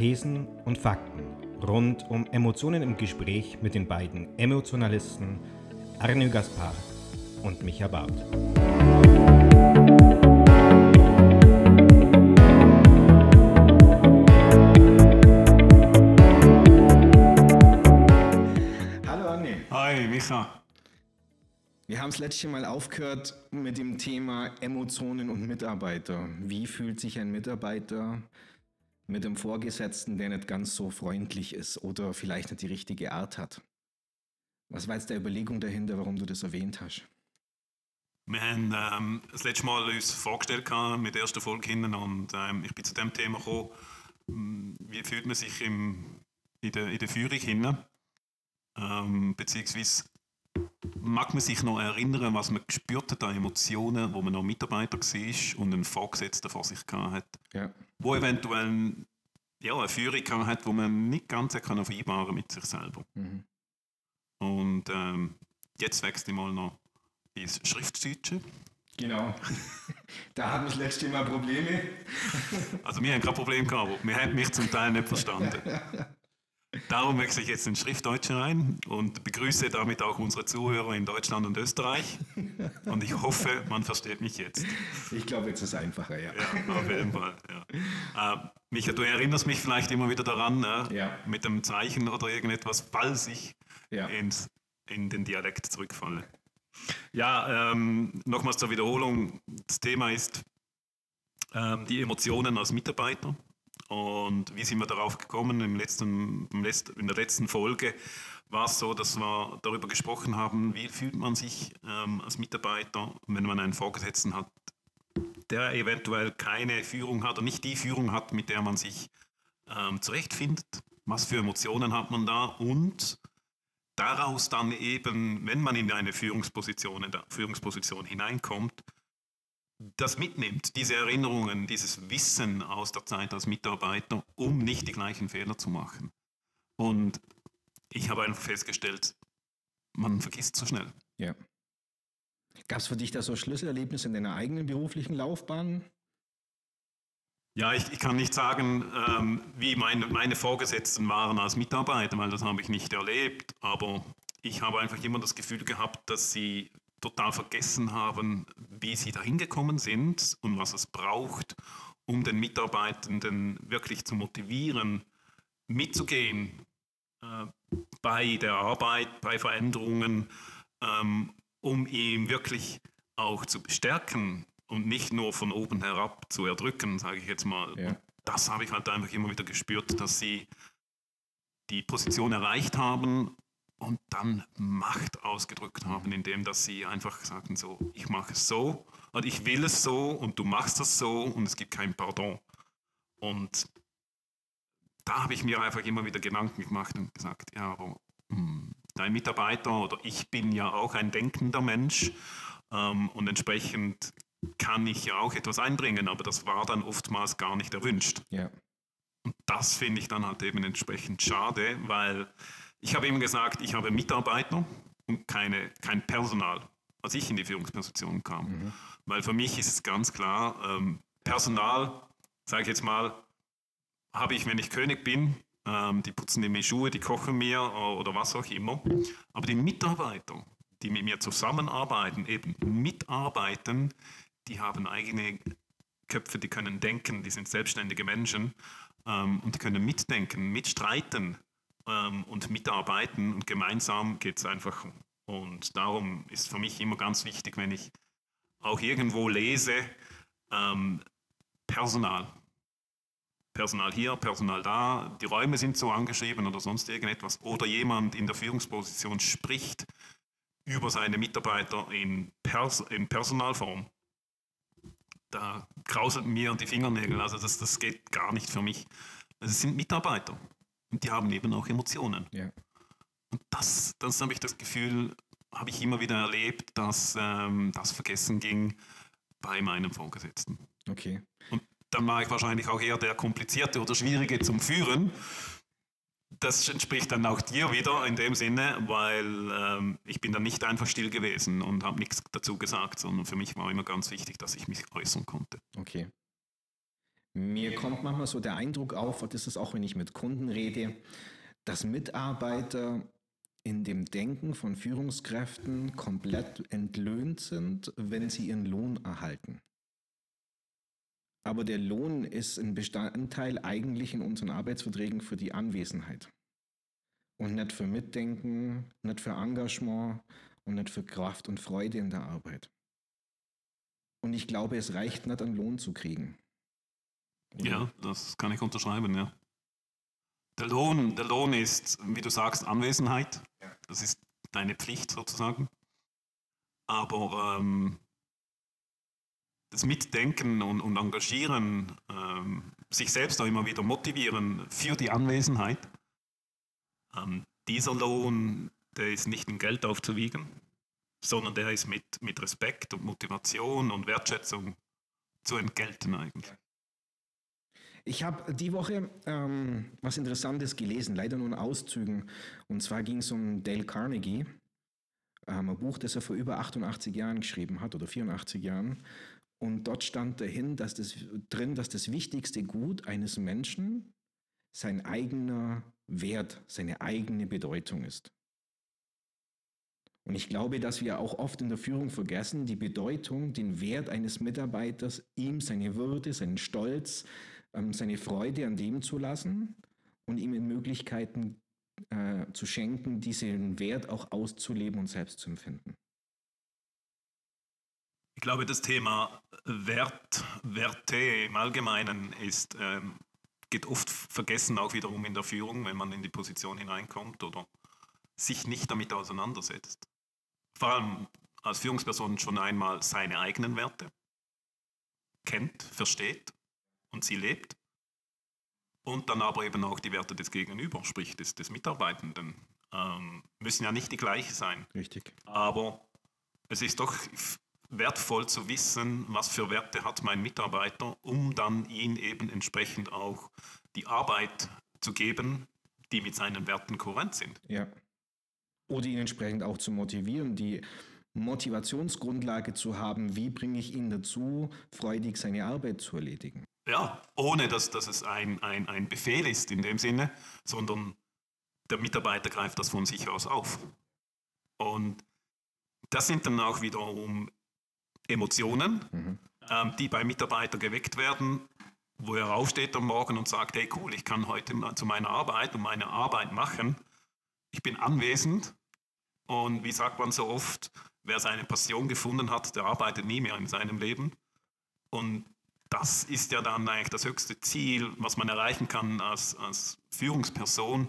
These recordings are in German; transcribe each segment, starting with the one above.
Thesen und Fakten rund um Emotionen im Gespräch mit den beiden Emotionalisten Arne Gaspar und Micha Barth. Hallo Arne. Hi, Micha. Wir haben das letzte Mal aufgehört mit dem Thema Emotionen und Mitarbeiter. Wie fühlt sich ein Mitarbeiter mit einem Vorgesetzten, der nicht ganz so freundlich ist oder vielleicht nicht die richtige Art hat? Was war jetzt der Überlegung dahinter, warum du das erwähnt hast? Wir haben ähm, das letzte Mal uns vorgestellt mit der ersten Folge hin und ähm, ich bin zu dem Thema gekommen, ähm, wie fühlt man sich im, in, der, in der Führung hin? Ähm, beziehungsweise mag man sich noch erinnern, was man gespürt hat an Emotionen, wo man noch Mitarbeiter war und einen Vorgesetzten vor sich gehabt hat, Ja. wo eventuell ja, eine Führung hat, wo man nicht ganz können vereinbaren mit sich selber. Mhm. Und ähm, jetzt wechsle ich mal noch ins Schriftdeutsche. Genau. da haben wir das letzte Mal Probleme. Also wir haben kein Problem gehabt, aber wir haben mich zum Teil nicht verstanden. Darum wechsle ich jetzt in Schriftdeutsche rein und begrüße damit auch unsere Zuhörer in Deutschland und Österreich. Und ich hoffe, man versteht mich jetzt. Ich glaube, jetzt ist es einfacher, ja. Ja, auf jeden Fall. Ja. Äh, Micha, du erinnerst mich vielleicht immer wieder daran, ne? Ja. mit dem Zeichen oder irgendetwas, falls ich Ja. ins, in den Dialekt zurückfalle. Ja, ähm, nochmals zur Wiederholung. Das Thema ist ähm, die Emotionen als Mitarbeiter. Und wie sind wir darauf gekommen? Im letzten, im letzt, in der letzten Folge war es so, dass wir darüber gesprochen haben, wie fühlt man sich ähm, als Mitarbeiter, wenn man einen Vorgesetzten hat, der eventuell keine Führung hat oder nicht die Führung hat, mit der man sich ähm, zurechtfindet. Was für Emotionen hat man da? Und daraus dann eben, wenn man in eine Führungsposition, in Führungsposition hineinkommt, das mitnimmt, diese Erinnerungen, dieses Wissen aus der Zeit als Mitarbeiter, um nicht die gleichen Fehler zu machen. Und ich habe einfach festgestellt, man vergisst so schnell. ja. Gab es für dich da so Schlüsselerlebnisse in deiner eigenen beruflichen Laufbahn? Ja, ich, ich kann nicht sagen, ähm, wie meine, meine Vorgesetzten waren als Mitarbeiter, weil das habe ich nicht erlebt. Aber ich habe einfach immer das Gefühl gehabt, dass sie total vergessen haben, wie sie dahin gekommen sind und was es braucht, um den Mitarbeitenden wirklich zu motivieren, mitzugehen äh, bei der Arbeit, bei Veränderungen, ähm, um ihn wirklich auch zu bestärken und nicht nur von oben herab zu erdrücken, sage ich jetzt mal. Ja. Das habe ich halt einfach immer wieder gespürt, dass sie die Position erreicht haben und dann Macht ausgedrückt haben, indem dass sie einfach sagten so, ich mache es so und ich will es so und du machst das so und es gibt kein Pardon. Und da habe ich mir einfach immer wieder Gedanken gemacht und gesagt, ja, aber hm, dein Mitarbeiter oder ich bin ja auch ein denkender Mensch ähm, und entsprechend kann ich ja auch etwas einbringen, aber das war dann oftmals gar nicht erwünscht. Ja. Und das finde ich dann halt eben entsprechend schade, weil ich habe immer gesagt, ich habe Mitarbeiter und keine, kein Personal, als ich in die Führungsposition kam. Weil für mich ist es ganz klar, ähm, Personal, sage ich jetzt mal, habe ich, wenn ich König bin, ähm, die putzen mir Schuhe, die kochen mir äh, oder was auch immer. Aber die Mitarbeiter, die mit mir zusammenarbeiten, eben mitarbeiten, die haben eigene Köpfe, die können denken, die sind selbstständige Menschen ähm, und die können mitdenken, mitstreiten ähm, und mitarbeiten und gemeinsam geht es einfach. Und darum ist für mich immer ganz wichtig, wenn ich auch irgendwo lese, ähm, Personal. Personal hier, Personal da, die Räume sind so angeschrieben oder sonst irgendetwas. Oder jemand in der Führungsposition spricht über seine Mitarbeiter in, Pers in Personalform. Da krauseln mir die Fingernägel. Also das, das geht gar nicht für mich. Also es sind Mitarbeiter und die haben eben auch Emotionen. Ja. Und das, das habe ich das Gefühl, habe ich immer wieder erlebt, dass ähm, das vergessen ging bei meinem Vorgesetzten. Okay. Und dann war ich wahrscheinlich auch eher der komplizierte oder schwierige zum Führen. Das entspricht dann auch dir wieder in dem Sinne, weil ähm, ich bin dann nicht einfach still gewesen und habe nichts dazu gesagt, sondern für mich war immer ganz wichtig, dass ich mich äußern konnte. Okay. Mir kommt manchmal so der Eindruck auf, das ist auch, wenn ich mit Kunden rede, dass Mitarbeiter in dem Denken von Führungskräften komplett entlöhnt sind, wenn sie ihren Lohn erhalten. Aber der Lohn ist ein Bestandteil eigentlich in unseren Arbeitsverträgen für die Anwesenheit. Und nicht für Mitdenken, nicht für Engagement und nicht für Kraft und Freude in der Arbeit. Und ich glaube, es reicht nicht, einen Lohn zu kriegen. Ja, das kann ich unterschreiben, ja. Der Lohn, der Lohn ist, wie du sagst, Anwesenheit. Das ist deine Pflicht sozusagen. Aber ähm, das Mitdenken und, und Engagieren, ähm, sich selbst auch immer wieder motivieren für die Anwesenheit, ähm, dieser Lohn, der ist nicht in Geld aufzuwiegen, sondern der ist mit, mit Respekt und Motivation und Wertschätzung zu entgelten eigentlich. Ich habe die Woche ähm, was Interessantes gelesen, leider nur in Auszügen. Und zwar ging es um Dale Carnegie, ähm, ein Buch, das er vor über 88 Jahren geschrieben hat oder 84 Jahren. Und dort stand dahin, dass das, drin, dass das wichtigste Gut eines Menschen sein eigener Wert, seine eigene Bedeutung ist. Und ich glaube, dass wir auch oft in der Führung vergessen, die Bedeutung, den Wert eines Mitarbeiters, ihm seine Würde, seinen Stolz, ähm, seine Freude an dem zu lassen und ihm in Möglichkeiten äh, zu schenken, diesen Wert auch auszuleben und selbst zu empfinden. Ich glaube, das Thema Wert, Werte im Allgemeinen ist, ähm, geht oft vergessen, auch wiederum in der Führung, wenn man in die Position hineinkommt oder sich nicht damit auseinandersetzt. Vor allem als Führungsperson schon einmal seine eigenen Werte kennt, versteht und sie lebt. Und dann aber eben auch die Werte des Gegenüber, sprich des, des Mitarbeitenden, ähm, müssen ja nicht die gleichen sein. Richtig. Aber es ist doch wertvoll zu wissen, was für Werte hat mein Mitarbeiter, um dann ihn eben entsprechend auch die Arbeit zu geben, die mit seinen Werten kohärent sind. Ja. Oder ihn entsprechend auch zu motivieren, die Motivationsgrundlage zu haben, wie bringe ich ihn dazu, freudig seine Arbeit zu erledigen. Ja, ohne dass, dass es ein, ein, ein Befehl ist in dem Sinne, sondern der Mitarbeiter greift das von sich aus auf. Und das sind dann auch wiederum Emotionen, mhm. ähm, die bei Mitarbeitern geweckt werden, wo er aufsteht am Morgen und sagt, hey cool, ich kann heute zu meiner Arbeit und meine Arbeit machen. Ich bin anwesend und wie sagt man so oft, wer seine Passion gefunden hat, der arbeitet nie mehr in seinem Leben. Und das ist ja dann eigentlich das höchste Ziel, was man erreichen kann als, als Führungsperson,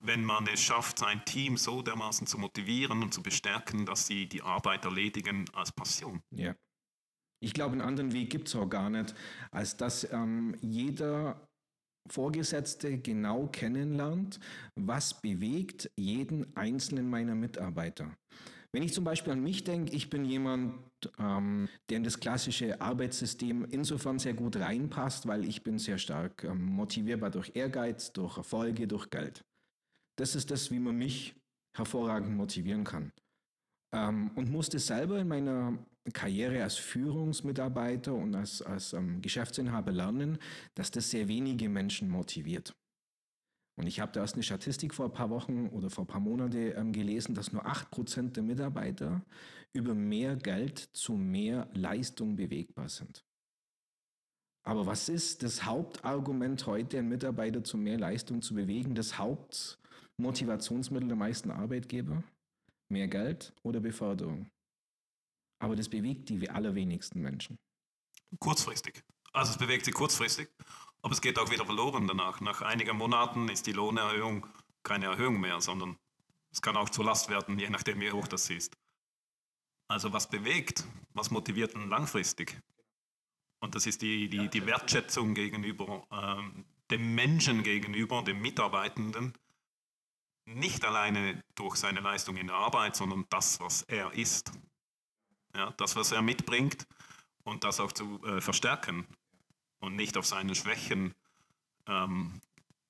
wenn man es schafft, sein Team so dermaßen zu motivieren und zu bestärken, dass sie die Arbeit erledigen als Passion. Ja. Ich glaube, einen anderen Weg gibt es auch gar nicht, als dass ähm, jeder Vorgesetzte genau kennenlernt, was bewegt jeden einzelnen meiner Mitarbeiter. Wenn ich zum Beispiel an mich denke, ich bin jemand, ähm, der in das klassische Arbeitssystem insofern sehr gut reinpasst, weil ich bin sehr stark ähm, motivierbar durch Ehrgeiz, durch Erfolge, durch Geld. Das ist das, wie man mich hervorragend motivieren kann. Ähm, und musste selber in meiner Karriere als Führungsmitarbeiter und als, als ähm, Geschäftsinhaber lernen, dass das sehr wenige Menschen motiviert. Und ich habe da erst eine Statistik vor ein paar Wochen oder vor ein paar Monaten ähm, gelesen, dass nur 8% der Mitarbeiter über mehr Geld zu mehr Leistung bewegbar sind. Aber was ist das Hauptargument heute, einen Mitarbeiter zu mehr Leistung zu bewegen? Das Haupt Motivationsmittel der meisten Arbeitgeber? Mehr Geld oder Beförderung? Aber das bewegt die allerwenigsten Menschen. Kurzfristig. Also es bewegt sie kurzfristig, aber es geht auch wieder verloren danach. Nach einigen Monaten ist die Lohnerhöhung keine Erhöhung mehr, sondern es kann auch zur Last werden, je nachdem, wie hoch das ist. Also was bewegt, was motiviert denn langfristig? Und das ist die, die, die Wertschätzung gegenüber ähm, dem Menschen gegenüber, dem Mitarbeitenden, nicht alleine durch seine Leistung in der Arbeit, sondern das, was er ist. Ja, das, was er mitbringt und das auch zu äh, verstärken und nicht auf seine Schwächen ähm,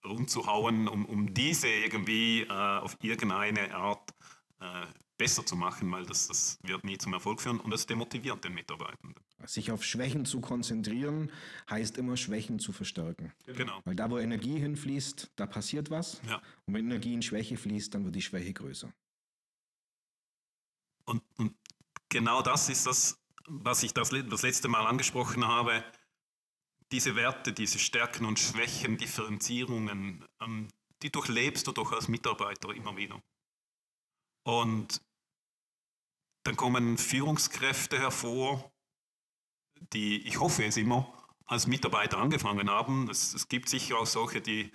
rumzuhauen, um, um diese irgendwie äh, auf irgendeine Art äh, besser zu machen, weil das, das wird nie zum Erfolg führen und das demotiviert den Mitarbeitenden. Sich auf Schwächen zu konzentrieren, heißt immer Schwächen zu verstärken. Genau. Weil da, wo Energie hinfließt, da passiert was. Ja. Und wenn Energie in Schwäche fließt, dann wird die Schwäche größer. Und, und genau das ist das, was ich das, das letzte Mal angesprochen habe. Diese Werte, diese Stärken und Schwächen, Differenzierungen, ähm, die durchlebst du doch als Mitarbeiter immer wieder. Und dann kommen Führungskräfte hervor, die, ich hoffe es immer, als Mitarbeiter angefangen haben. Es, es gibt sicher auch solche, die,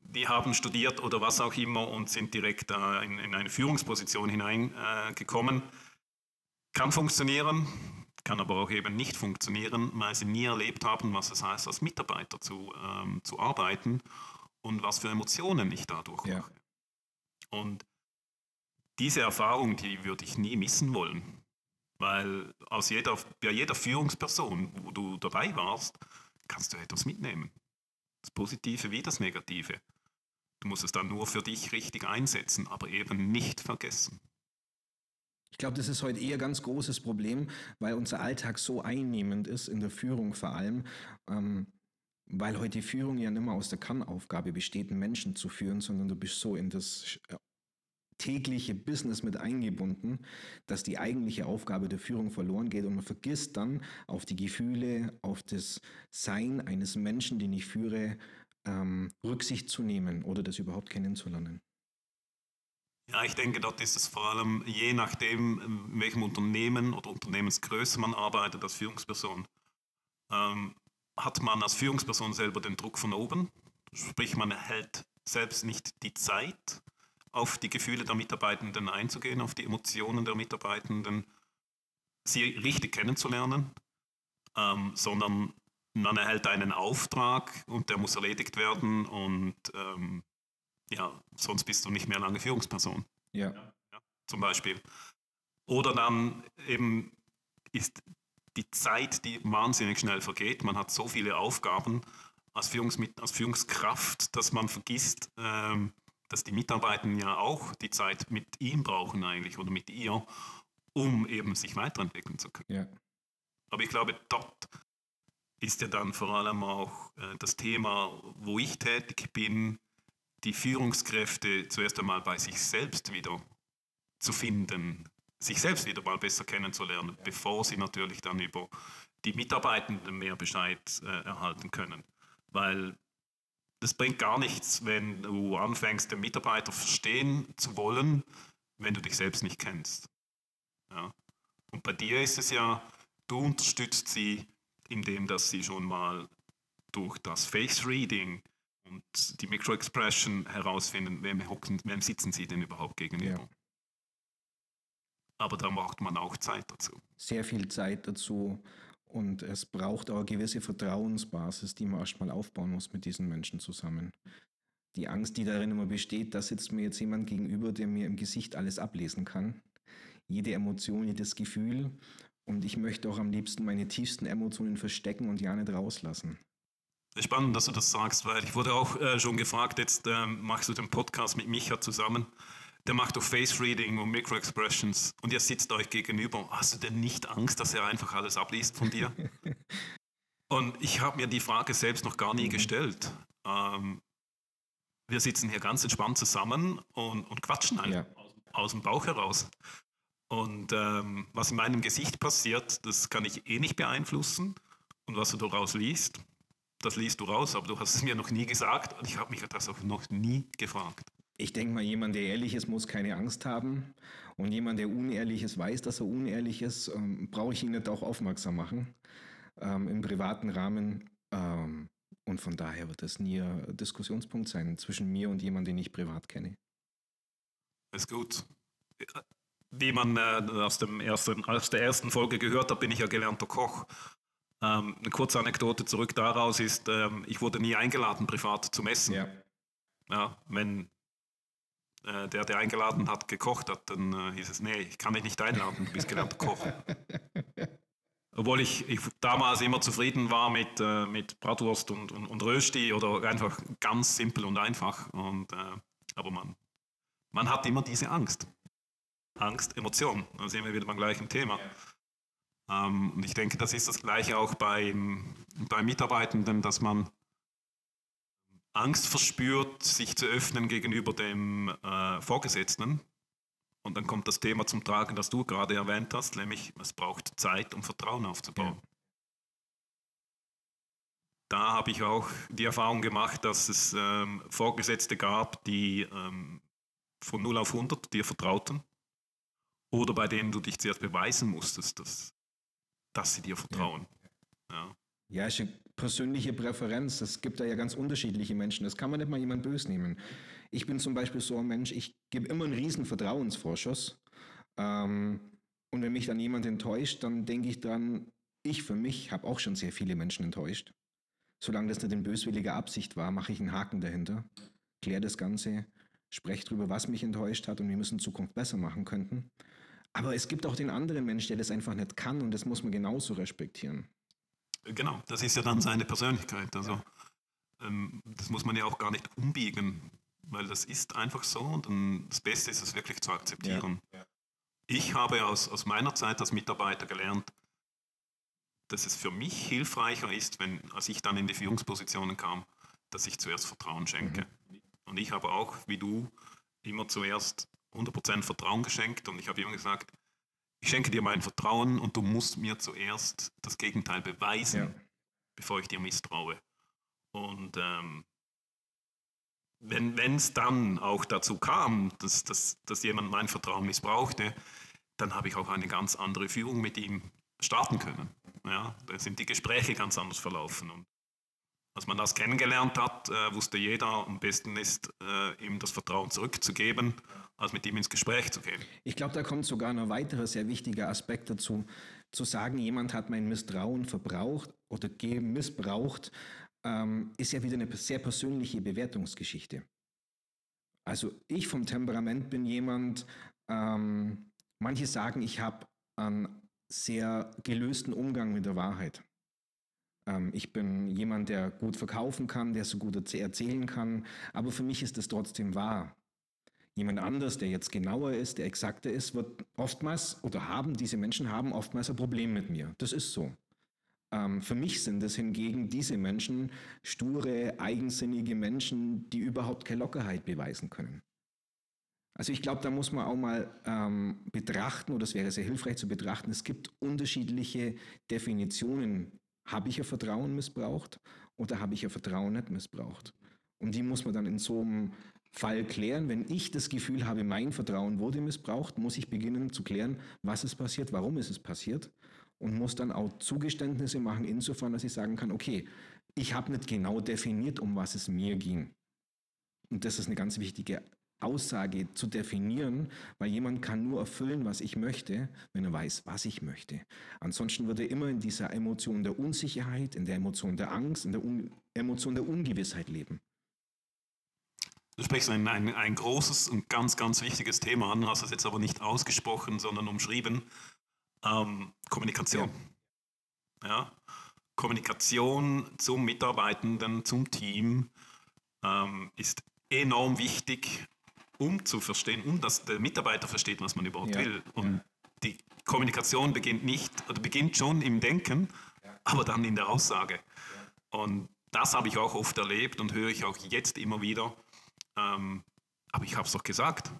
die haben studiert oder was auch immer und sind direkt äh, in, in, eine Führungsposition hineingekommen. Äh, kann funktionieren, kann aber auch eben nicht funktionieren, weil sie nie erlebt haben, was es heißt, als Mitarbeiter zu, ähm, zu arbeiten und was für Emotionen ich dadurch Ja. mache. Und diese Erfahrung, die würde ich nie missen wollen. Weil aus jeder, bei jeder Führungsperson, wo du dabei warst, kannst du etwas mitnehmen. Das Positive wie das Negative. Du musst es dann nur für dich richtig einsetzen, aber eben nicht vergessen. Ich glaube, das ist heute eher ein ganz großes Problem, weil unser Alltag so einnehmend ist, in der Führung vor allem, ähm, weil heute die Führung ja nicht mehr aus der Kernaufgabe besteht, Menschen zu führen, sondern du bist so in das äh, tägliche Business mit eingebunden, dass die eigentliche Aufgabe der Führung verloren geht und man vergisst dann auf die Gefühle, auf das Sein eines Menschen, den ich führe, ähm, Rücksicht zu nehmen oder das überhaupt kennenzulernen. Ja, ich denke, dort ist es vor allem je nachdem, in welchem Unternehmen oder Unternehmensgröße man arbeitet als Führungsperson, ähm, hat man als Führungsperson selber den Druck von oben. Sprich, man erhält selbst nicht die Zeit, auf die Gefühle der Mitarbeitenden einzugehen, auf die Emotionen der Mitarbeitenden, sie richtig kennenzulernen, ähm, sondern man erhält einen Auftrag und der muss erledigt werden und ähm, ja, sonst bist du nicht mehr lange Führungsperson, Ja. zum Beispiel. Oder dann eben ist die Zeit, die wahnsinnig schnell vergeht. Man hat so viele Aufgaben als, Führungsmit als Führungskraft, dass man vergisst, ähm, dass die Mitarbeitenden ja auch die Zeit mit ihm brauchen eigentlich oder mit ihr, um eben sich weiterentwickeln zu können. Ja. Aber ich glaube, dort ist ja dann vor allem auch äh, das Thema, wo ich tätig bin, die Führungskräfte zuerst einmal bei sich selbst wieder zu finden, sich selbst wieder mal besser kennenzulernen, bevor sie natürlich dann über die Mitarbeitenden mehr Bescheid äh, erhalten können. Weil das bringt gar nichts, wenn du anfängst, den Mitarbeiter verstehen zu wollen, wenn du dich selbst nicht kennst. Ja. Und bei dir ist es ja, du unterstützt sie, indem dass sie schon mal durch das Face Reading und die Micro-Expression herausfinden, wem, hocken, wem sitzen sie denn überhaupt gegenüber. Ja. Aber da braucht man auch Zeit dazu. sehr viel Zeit dazu und es braucht auch eine gewisse Vertrauensbasis, die man erstmal aufbauen muss mit diesen Menschen zusammen. Die Angst, die darin immer besteht, da sitzt mir jetzt jemand gegenüber, der mir im Gesicht alles ablesen kann. Jede Emotion, jedes Gefühl. Und ich möchte auch am liebsten meine tiefsten Emotionen verstecken und ja nicht rauslassen. Spannend, dass du das sagst, weil ich wurde auch äh, schon gefragt, jetzt ähm, machst du den Podcast mit Micha zusammen. Der macht doch Face Reading und Micro-Expressions und ihr sitzt euch gegenüber. Hast du denn nicht Angst, dass er einfach alles abliest von dir? und ich habe mir die Frage selbst noch gar nie gestellt. Ähm, wir sitzen hier ganz entspannt zusammen und, und quatschen einfach Ja. aus, aus dem Bauch heraus. Und ähm, was in meinem Gesicht passiert, das kann ich eh nicht beeinflussen. Und was du daraus liest, das liest du raus, aber du hast es mir noch nie gesagt und ich habe mich das auch noch nie gefragt. Ich denke mal, jemand, der ehrlich ist, muss keine Angst haben. Und jemand, der unehrlich ist, weiß, dass er unehrlich ist, ähm, brauche ich ihn nicht auch aufmerksam machen. Ähm, Im privaten Rahmen. Ähm, und von daher wird das nie ein Diskussionspunkt sein zwischen mir und jemandem, den ich privat kenne. Ist gut. Wie man äh, aus, dem ersten, aus der ersten Folge gehört hat, bin ich ja gelernter Koch. Ähm, eine kurze Anekdote zurück daraus ist, ähm, ich wurde nie eingeladen, privat zum Essen. Ja, Ja, wenn äh, der, der eingeladen hat, gekocht hat, dann äh, hieß es, nee, ich kann dich nicht einladen, du bist gelernter Koch. Obwohl ich, ich damals immer zufrieden war mit, äh, mit Bratwurst und, und, und Rösti oder einfach ganz simpel und einfach. Und, äh, aber man, man hat immer diese Angst. Angst, Emotion. Da sind wir wieder beim gleichen Thema. Ähm, und ich denke, das ist das Gleiche auch bei, bei Mitarbeitenden, dass man Angst verspürt, sich zu öffnen gegenüber dem äh, Vorgesetzten. Und dann kommt das Thema zum Tragen, das du gerade erwähnt hast, nämlich es braucht Zeit, um Vertrauen aufzubauen. Ja. Da habe ich auch die Erfahrung gemacht, dass es ähm, Vorgesetzte gab, die ähm, von 0 auf 100 dir vertrauten oder bei denen du dich zuerst beweisen musstest, dass, dass sie dir vertrauen. Ja, ja. ja ist eine persönliche Präferenz. Es gibt da ja ganz unterschiedliche Menschen. Das kann man nicht mal jemand böse nehmen. Ich bin zum Beispiel so ein Mensch, ich gebe immer einen riesen Vertrauensvorschuss. Ähm, und wenn mich dann jemand enttäuscht, dann denke ich dran, ich für mich habe auch schon sehr viele Menschen enttäuscht. Solange das nicht in böswilliger Absicht war, mache ich einen Haken dahinter, kläre das Ganze, spreche darüber, was mich enttäuscht hat und wie wir es in Zukunft besser machen könnten. Aber es gibt auch den anderen Mensch, der das einfach nicht kann und das muss man genauso respektieren. Genau, das ist ja dann seine Persönlichkeit. Also ähm, das muss man ja auch gar nicht umbiegen, weil das ist einfach so und dann das Beste ist es wirklich zu akzeptieren. Ja. Ja. Ich habe aus, aus meiner Zeit als Mitarbeiter gelernt, dass es für mich hilfreicher ist, wenn, als ich dann in die Führungspositionen kam, dass ich zuerst Vertrauen schenke. Mhm. Und ich habe auch, wie du, immer zuerst 100% Vertrauen geschenkt und ich habe immer gesagt, ich schenke dir mein Vertrauen und du musst mir zuerst das Gegenteil beweisen, ja. bevor ich dir misstraue. Und ähm, wenn es dann auch dazu kam, dass, dass, dass jemand mein Vertrauen missbrauchte, dann habe ich auch eine ganz andere Führung mit ihm starten können. Ja, da sind die Gespräche ganz anders verlaufen. Und als man das kennengelernt hat, äh, wusste jeder, am besten ist, äh, ihm das Vertrauen zurückzugeben, als mit ihm ins Gespräch zu gehen. Ich glaube, da kommt sogar noch ein weiterer sehr wichtiger Aspekt dazu, zu sagen, jemand hat mein Misstrauen verbraucht oder missbraucht, ähm, ist ja wieder eine sehr persönliche Bewertungsgeschichte. Also ich vom Temperament bin jemand, ähm, manche sagen, ich habe einen sehr gelösten Umgang mit der Wahrheit. Ähm, ich bin jemand, der gut verkaufen kann, der so gut erzählen kann, aber für mich ist es trotzdem wahr. Jemand anders, der jetzt genauer ist, der exakter ist, wird oftmals oder haben diese Menschen haben oftmals ein Problem mit mir. Das ist so. Ähm, für mich sind es hingegen diese Menschen sture, eigensinnige Menschen, die überhaupt keine Lockerheit beweisen können. Also ich glaube, da muss man auch mal ähm, betrachten, oder es wäre sehr hilfreich zu betrachten, es gibt unterschiedliche Definitionen habe ich ihr Vertrauen missbraucht oder habe ich ihr Vertrauen nicht missbraucht? Und die muss man dann in so einem Fall klären. Wenn ich das Gefühl habe, mein Vertrauen wurde missbraucht, muss ich beginnen zu klären, was ist passiert, warum ist es passiert und muss dann auch Zugeständnisse machen, insofern, dass ich sagen kann, okay, ich habe nicht genau definiert, um was es mir ging. Und das ist eine ganz wichtige Aussage zu definieren, weil jemand kann nur erfüllen, was ich möchte, wenn er weiß, was ich möchte. Ansonsten wird er immer in dieser Emotion der Unsicherheit, in der Emotion der Angst, in der Un Emotion der Ungewissheit leben. Du sprichst ein, ein, ein großes und ganz, ganz wichtiges Thema an, hast es jetzt aber nicht ausgesprochen, sondern umschrieben. Ähm, Kommunikation. Ja. ja. Kommunikation zum Mitarbeitenden, zum Team ähm, ist enorm wichtig um zu verstehen, um dass der Mitarbeiter versteht, was man überhaupt ja. will. Und die Kommunikation beginnt nicht oder beginnt schon im Denken, aber dann in der Aussage. Und das habe ich auch oft erlebt und höre ich auch jetzt immer wieder. Ähm, aber ich habe es doch gesagt.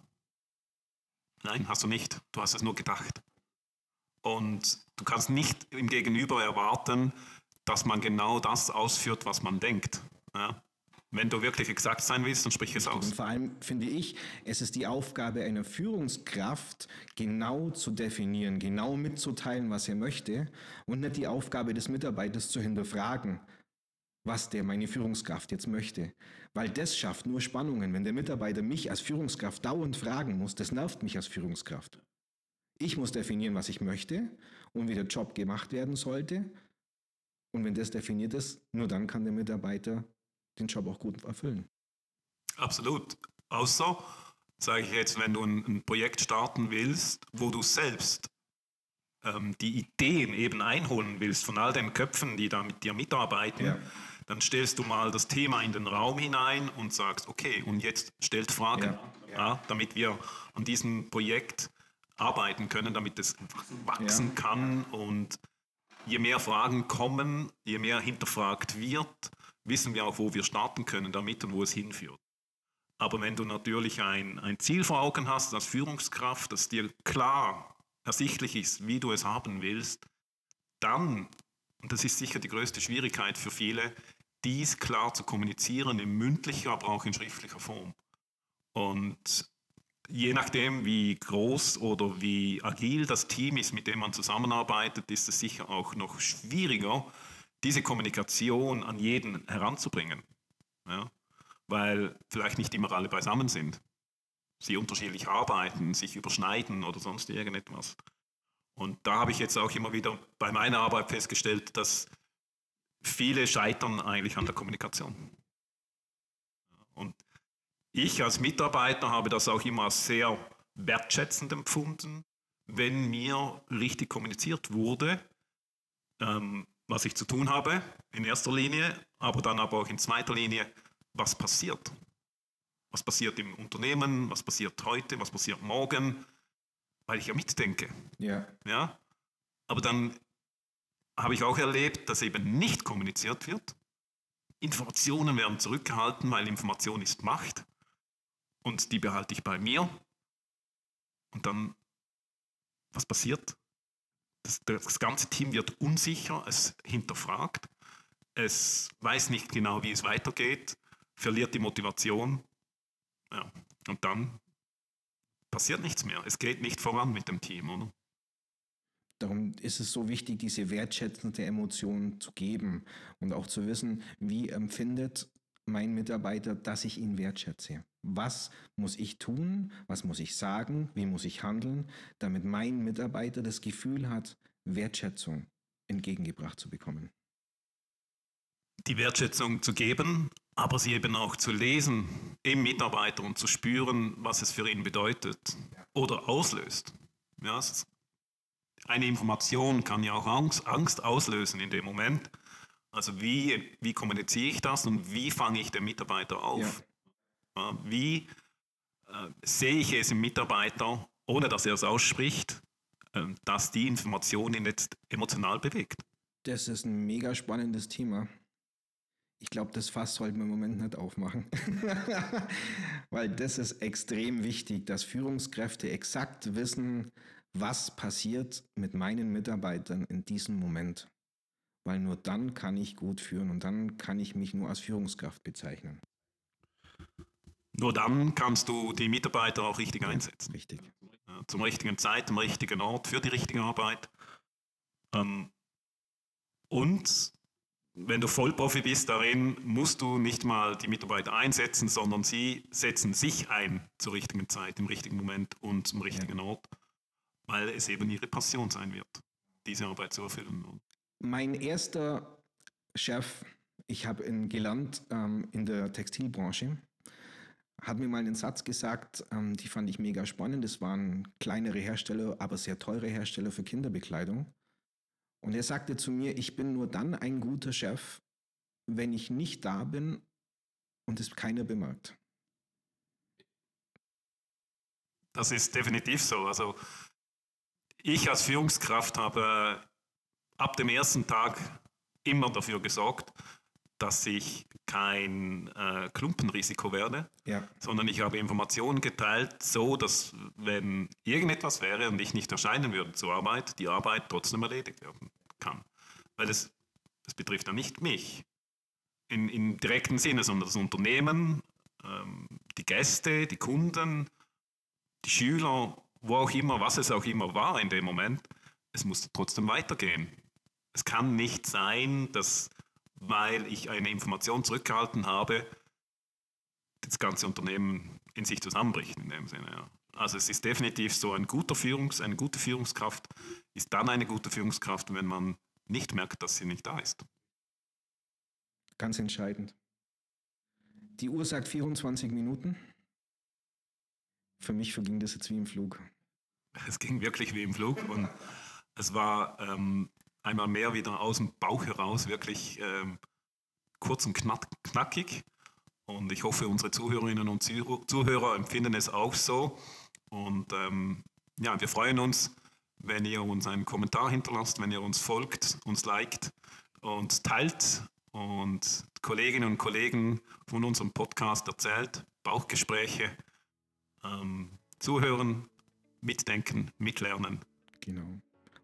Nein, hast du nicht. Du hast es nur gedacht. Und du kannst nicht im Gegenüber erwarten, dass man genau das ausführt, was man denkt. Ja? Wenn du wirklich exakt sein willst, dann sprich es aus. Und vor allem finde ich, es ist die Aufgabe einer Führungskraft, genau zu definieren, genau mitzuteilen, was er möchte und nicht die Aufgabe des Mitarbeiters zu hinterfragen, was der meine Führungskraft jetzt möchte. Weil das schafft nur Spannungen. Wenn der Mitarbeiter mich als Führungskraft dauernd fragen muss, das nervt mich als Führungskraft. Ich muss definieren, was ich möchte und wie der Job gemacht werden sollte. Und wenn das definiert ist, nur dann kann der Mitarbeiter den Job auch gut erfüllen. Absolut. Außer, sage ich jetzt, wenn du ein, Projekt starten willst, wo du selbst ähm, die Ideen eben einholen willst von all den Köpfen, die da mit dir mitarbeiten, ja. Dann stellst du mal das Thema in den Raum hinein und sagst, okay, und jetzt stellt Fragen, ja. Ja, damit wir an diesem Projekt arbeiten können, damit es wachsen ja. kann. Und je mehr Fragen kommen, je mehr hinterfragt wird, wissen wir auch, wo wir starten können damit und wo es hinführt. Aber wenn du natürlich ein, ein Ziel vor Augen hast als Führungskraft, das dir klar ersichtlich ist, wie du es haben willst, dann, und das ist sicher die größte Schwierigkeit für viele, dies klar zu kommunizieren in mündlicher, aber auch in schriftlicher Form. Und je nachdem, wie groß oder wie agil das Team ist, mit dem man zusammenarbeitet, ist es sicher auch noch schwieriger, diese Kommunikation an jeden heranzubringen. Ja? Weil vielleicht nicht immer alle beisammen sind. Sie unterschiedlich arbeiten, sich überschneiden oder sonst irgendetwas. Und da habe ich jetzt auch immer wieder bei meiner Arbeit festgestellt, dass viele scheitern eigentlich an der Kommunikation. Und ich als Mitarbeiter habe das auch immer sehr wertschätzend empfunden, wenn mir richtig kommuniziert wurde, ähm, was ich zu tun habe, in erster Linie, aber dann aber auch in zweiter Linie, was passiert. Was passiert im Unternehmen, was passiert heute, was passiert morgen, weil ich ja mitdenke. Ja. ja? Aber dann habe ich auch erlebt, dass eben nicht kommuniziert wird. Informationen werden zurückgehalten, weil Information ist Macht und die behalte ich bei mir. Und dann, was passiert? Das, das ganze Team wird unsicher, es hinterfragt, es weiß nicht genau, wie es weitergeht, verliert die Motivation. Ja. Und dann passiert nichts mehr. Es geht nicht voran mit dem Team, oder? Darum ist es so wichtig, diese wertschätzende Emotion zu geben und auch zu wissen, wie empfindet mein Mitarbeiter, dass ich ihn wertschätze. Was muss ich tun? Was muss ich sagen? Wie muss ich handeln, damit mein Mitarbeiter das Gefühl hat, Wertschätzung entgegengebracht zu bekommen? Die Wertschätzung zu geben, aber sie eben auch zu lesen im Mitarbeiter und zu spüren, was es für ihn bedeutet oder auslöst. Ja, eine Information kann ja auch Angst, Angst auslösen in dem Moment. Also wie, wie kommuniziere ich das und wie fange ich den Mitarbeiter auf? Ja. Wie äh, sehe ich es im Mitarbeiter, ohne dass er es ausspricht, äh, dass die Information ihn jetzt emotional bewegt? Das ist ein mega spannendes Thema. Ich glaube, das Fass sollten wir im Moment nicht aufmachen. Weil das ist extrem wichtig, dass Führungskräfte exakt wissen, was passiert mit meinen Mitarbeitern in diesem Moment. Weil nur dann kann ich gut führen und dann kann ich mich nur als Führungskraft bezeichnen. Nur dann kannst du die Mitarbeiter auch richtig einsetzen. Richtig. Zum richtigen Zeit, am richtigen Ort, für die richtige Arbeit. Ähm, und wenn du Vollprofi bist darin, musst du nicht mal die Mitarbeiter einsetzen, sondern sie setzen sich ein zur richtigen Zeit, im richtigen Moment und zum richtigen ja. Ort weil es eben ihre Passion sein wird, diese Arbeit zu erfüllen. Mein erster Chef, ich habe ihn gelernt ähm, in der Textilbranche, hat mir mal einen Satz gesagt, ähm, die fand ich mega spannend. Das waren kleinere Hersteller, aber sehr teure Hersteller für Kinderbekleidung. Und er sagte zu mir, ich bin nur dann ein guter Chef, wenn ich nicht da bin und es keiner bemerkt. Das ist definitiv so. Also ich als Führungskraft habe ab dem ersten Tag immer dafür gesorgt, dass ich kein äh, Klumpenrisiko werde, ja. sondern ich habe Informationen geteilt, so dass wenn irgendetwas wäre und ich nicht erscheinen würde zur Arbeit, die Arbeit trotzdem erledigt werden kann. Weil es, das betrifft ja nicht mich in, im direkten Sinne, sondern das Unternehmen, ähm, die Gäste, die Kunden, die Schüler wo auch immer, was es auch immer war in dem Moment, es musste trotzdem weitergehen. Es kann nicht sein, dass, weil ich eine Information zurückgehalten habe, das ganze Unternehmen in sich zusammenbricht in dem Sinne. Ja. Also es ist definitiv so, ein guter Führungs-, eine gute Führungskraft ist dann eine gute Führungskraft, wenn man nicht merkt, dass sie nicht da ist. Ganz entscheidend. Die Uhr sagt 24 Minuten. Für mich verging das jetzt wie im Flug. Es ging wirklich wie im Flug und es war ähm, einmal mehr wieder aus dem Bauch heraus, wirklich ähm, kurz und knack, knackig. Und ich hoffe, unsere Zuhörerinnen und Zuhörer empfinden es auch so. Und ähm, ja, wir freuen uns, wenn ihr uns einen Kommentar hinterlasst, wenn ihr uns folgt, uns liked und teilt und Kolleginnen und Kollegen von unserem Podcast erzählt, Bauchgespräche, ähm, zuhören, mitdenken, mitlernen. Genau.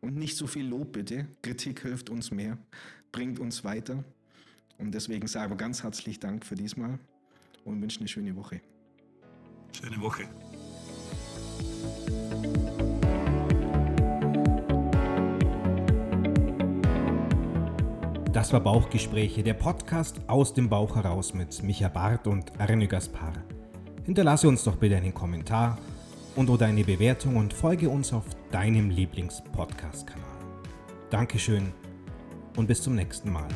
Und nicht so viel Lob bitte. Kritik hilft uns mehr, bringt uns weiter. Und deswegen sagen wir ganz herzlich Dank für diesmal und wünschen eine schöne Woche. Schöne Woche. Das war Bauchgespräche, der Podcast aus dem Bauch heraus mit Micha Barth und Arne Gaspar. Hinterlasse uns doch bitte einen Kommentar und oder eine Bewertung und folge uns auf deinem Lieblings-Podcast-Kanal. Dankeschön und bis zum nächsten Mal.